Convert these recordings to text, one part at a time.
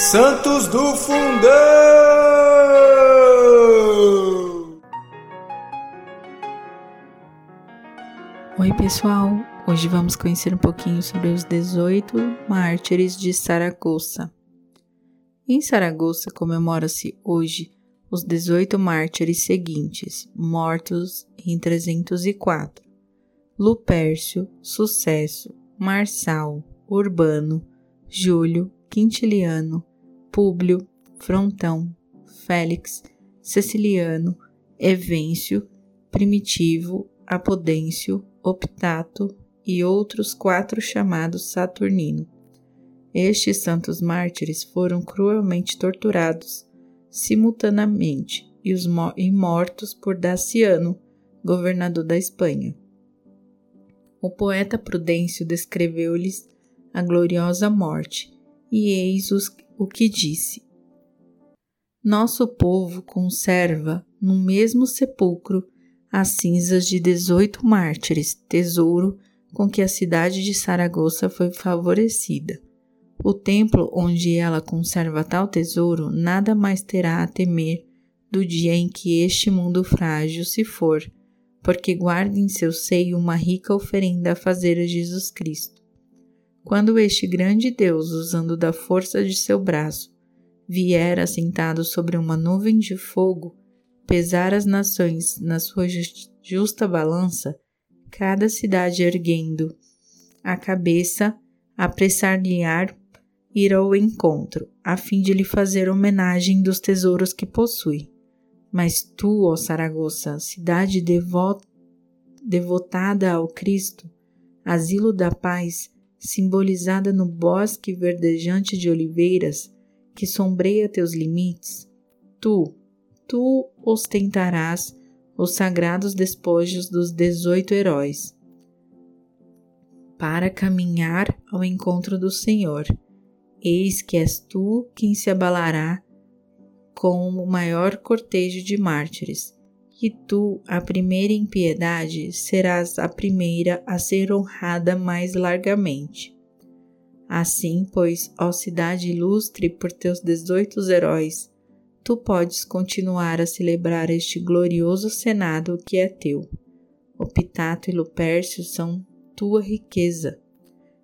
Santos do Fundão! Oi, pessoal! Hoje vamos conhecer um pouquinho sobre os 18 mártires de Saragoça. Em Saragoça comemora-se hoje os 18 mártires seguintes, mortos em 304: Lupércio, Sucesso, Marçal, Urbano, Júlio, Quintiliano, Públio, Frontão, Félix, Ceciliano, Evêncio, Primitivo, Apodêncio, Optato e outros quatro chamados Saturnino. Estes santos mártires foram cruelmente torturados simultaneamente e, os e mortos por Daciano, governador da Espanha. O poeta Prudêncio descreveu-lhes a gloriosa morte, e eis os, o que disse: Nosso povo conserva no mesmo sepulcro as cinzas de dezoito mártires, tesouro com que a cidade de Saragoça foi favorecida. O templo onde ela conserva tal tesouro nada mais terá a temer do dia em que este mundo frágil se for, porque guarda em seu seio uma rica oferenda a fazer a Jesus Cristo. Quando este grande Deus, usando da força de seu braço, vier assentado sobre uma nuvem de fogo, pesar as nações na sua justa balança, cada cidade erguendo a cabeça, apressar-lhe-ar ir ao encontro, a fim de lhe fazer homenagem dos tesouros que possui. Mas tu, ó Saragoça, cidade devot devotada ao Cristo, asilo da paz, simbolizada no bosque verdejante de oliveiras que sombreia teus limites, tu, tu ostentarás os sagrados despojos dos dezoito heróis, para caminhar ao encontro do Senhor. Eis que és tu quem se abalará com o maior cortejo de mártires, e tu, a primeira impiedade, serás a primeira a ser honrada mais largamente. Assim, pois, ó cidade ilustre por teus dezoito heróis, tu podes continuar a celebrar este glorioso senado que é teu. O Pitato e Lupércio são tua riqueza.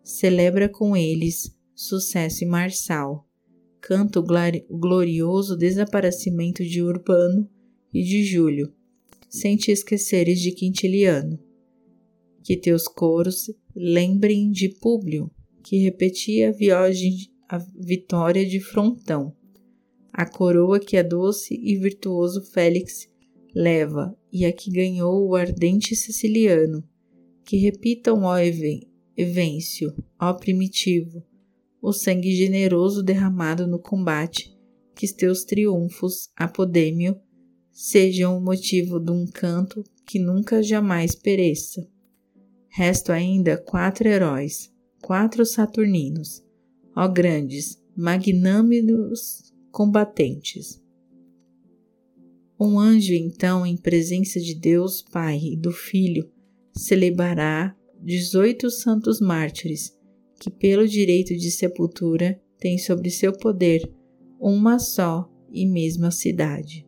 Celebra com eles Sucesso e Marçal. Canta o glorioso desaparecimento de Urbano e de Júlio, sem te esqueceres de Quintiliano. Que teus coros lembrem de Públio, que repetia a, viagem, a vitória de Frontão, a coroa que a doce e virtuoso Félix leva e a que ganhou o ardente Siciliano, que repitam ó Evêncio, ó Primitivo, o sangue generoso derramado no combate, que teus triunfos, Apodêmio, sejam o motivo de um canto que nunca jamais pereça. Resto ainda quatro heróis, quatro saturninos, ó grandes, magnânimes combatentes. Um anjo, então, em presença de Deus Pai e do Filho, celebrará dezoito santos mártires que, pelo direito de sepultura, tem sobre seu poder uma só e mesma cidade.